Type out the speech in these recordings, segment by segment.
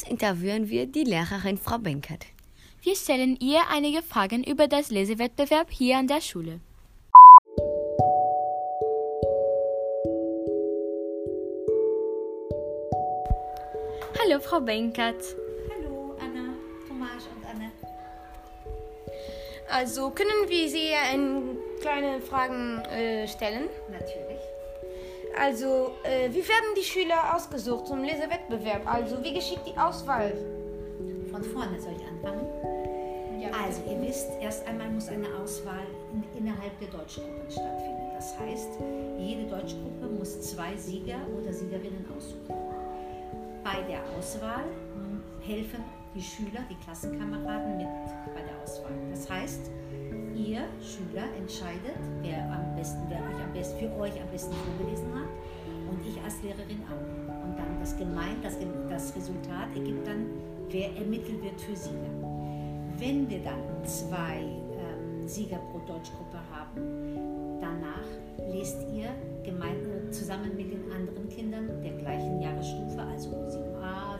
interviewen wir die Lehrerin Frau Benkert. Wir stellen ihr einige Fragen über das Lesewettbewerb hier an der Schule. Hallo, Frau Benkert. Hallo, Anna, Thomas und Anne. Also können wir Sie ein, kleine Fragen äh, stellen? Natürlich. Also, äh, wie werden die Schüler ausgesucht zum Lesewettbewerb? Also, wie geschieht die Auswahl? Von vorne soll ich anfangen. Also, ihr wisst, erst einmal muss eine Auswahl in, innerhalb der Deutschgruppen stattfinden. Das heißt, jede Deutschgruppe muss zwei Sieger oder Siegerinnen aussuchen. Bei der Auswahl helfen die Schüler, die Klassenkameraden mit bei der Auswahl. Das heißt, ihr Schüler entscheidet, wer am besten, wer euch am besten, für euch am besten vorgelesen hat und ich als Lehrerin auch. Und dann das gemeint, das, das Resultat ergibt dann, wer ermittelt wird für Sieger. Wenn wir dann zwei ähm, Sieger pro Deutschgruppe haben, danach lest ihr gemein, äh, zusammen mit den anderen Kindern der gleichen Jahresstufe, also 7a,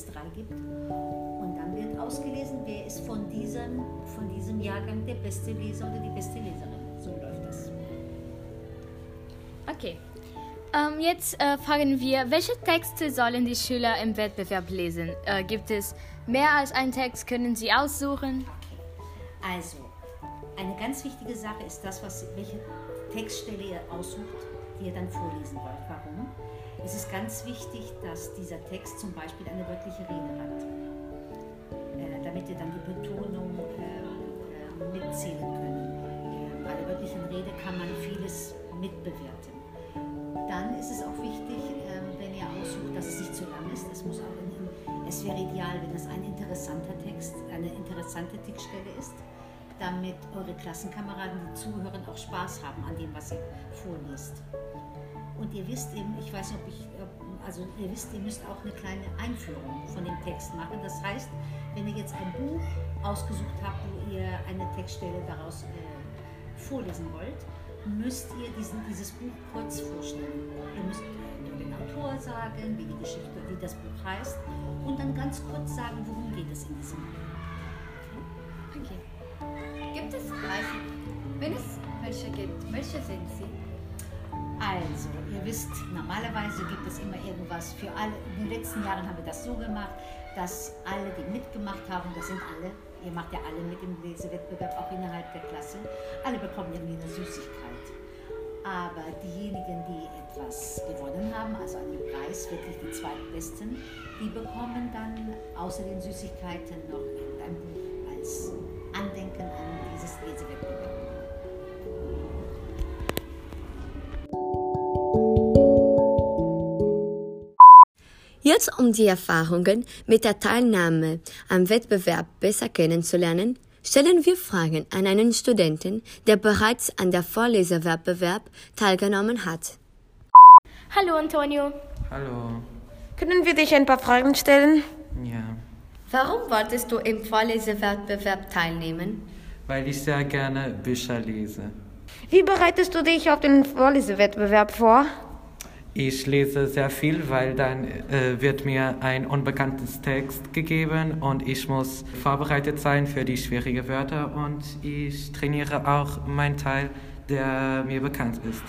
es drei gibt. Und dann wird ausgelesen, wer ist von diesem, von diesem Jahrgang der beste Leser oder die beste Leserin. So läuft das. Okay. Ähm, jetzt äh, fragen wir, welche Texte sollen die Schüler im Wettbewerb lesen? Äh, gibt es mehr als einen Text? Können sie aussuchen? Also, eine ganz wichtige Sache ist das, was, welche Textstelle ihr aussucht, die ihr dann vorlesen wollt. Warum? Es ist ganz wichtig, dass dieser Text zum Beispiel eine wörtliche Rede hat, äh, damit ihr dann die Betonung äh, äh, mitzählen könnt. Äh, bei der wörtlichen Rede kann man vieles mitbewerten. Dann ist es auch wichtig, ähm, wenn ihr aussucht, dass es nicht zu lang ist. Es, muss auch in, es wäre ideal, wenn es ein interessanter Text, eine interessante Textstelle ist, damit eure Klassenkameraden, die zuhören, auch Spaß haben an dem, was ihr vorliest. Und ihr wisst eben, ich weiß nicht, ob ich, also ihr wisst, ihr müsst auch eine kleine Einführung von dem Text machen. Das heißt, wenn ihr jetzt ein Buch ausgesucht habt, wo ihr eine Textstelle daraus äh, vorlesen wollt, müsst ihr diesen, dieses Buch kurz vorstellen. Ihr müsst den Autor sagen, wie die Geschichte, wie das Buch heißt und dann ganz kurz sagen, worum geht es in diesem Buch. Welche sind sie? Also, ihr wisst, normalerweise gibt es immer irgendwas für alle. In den letzten Jahren haben wir das so gemacht, dass alle, die mitgemacht haben, das sind alle, ihr macht ja alle mit im Lesewettbewerb, auch innerhalb der Klasse, alle bekommen irgendwie eine Süßigkeit. Aber diejenigen, die etwas gewonnen haben, also einen Preis, wirklich die zweitbesten, die bekommen dann außer den Süßigkeiten noch ein Buch als Andenken an dieses Lesewettbewerb. Jetzt, um die Erfahrungen mit der Teilnahme am Wettbewerb besser kennenzulernen, stellen wir Fragen an einen Studenten, der bereits an der Vorlesewettbewerb teilgenommen hat. Hallo Antonio. Hallo. Können wir dich ein paar Fragen stellen? Ja. Warum wolltest du im Vorlesewettbewerb teilnehmen? Weil ich sehr gerne Bücher lese. Wie bereitest du dich auf den Vorlesewettbewerb vor? Ich lese sehr viel, weil dann äh, wird mir ein unbekanntes Text gegeben und ich muss vorbereitet sein für die schwierigen Wörter und ich trainiere auch meinen Teil, der mir bekannt ist.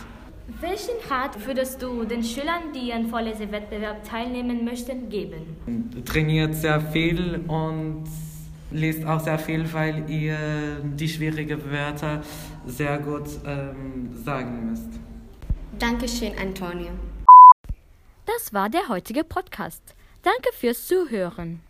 Welchen Rat würdest du den Schülern, die an Vorlesewettbewerb teilnehmen möchten, geben? Trainiert sehr viel und lest auch sehr viel, weil ihr die schwierigen Wörter sehr gut ähm, sagen müsst. Dankeschön, Antonio. Das war der heutige Podcast. Danke fürs Zuhören.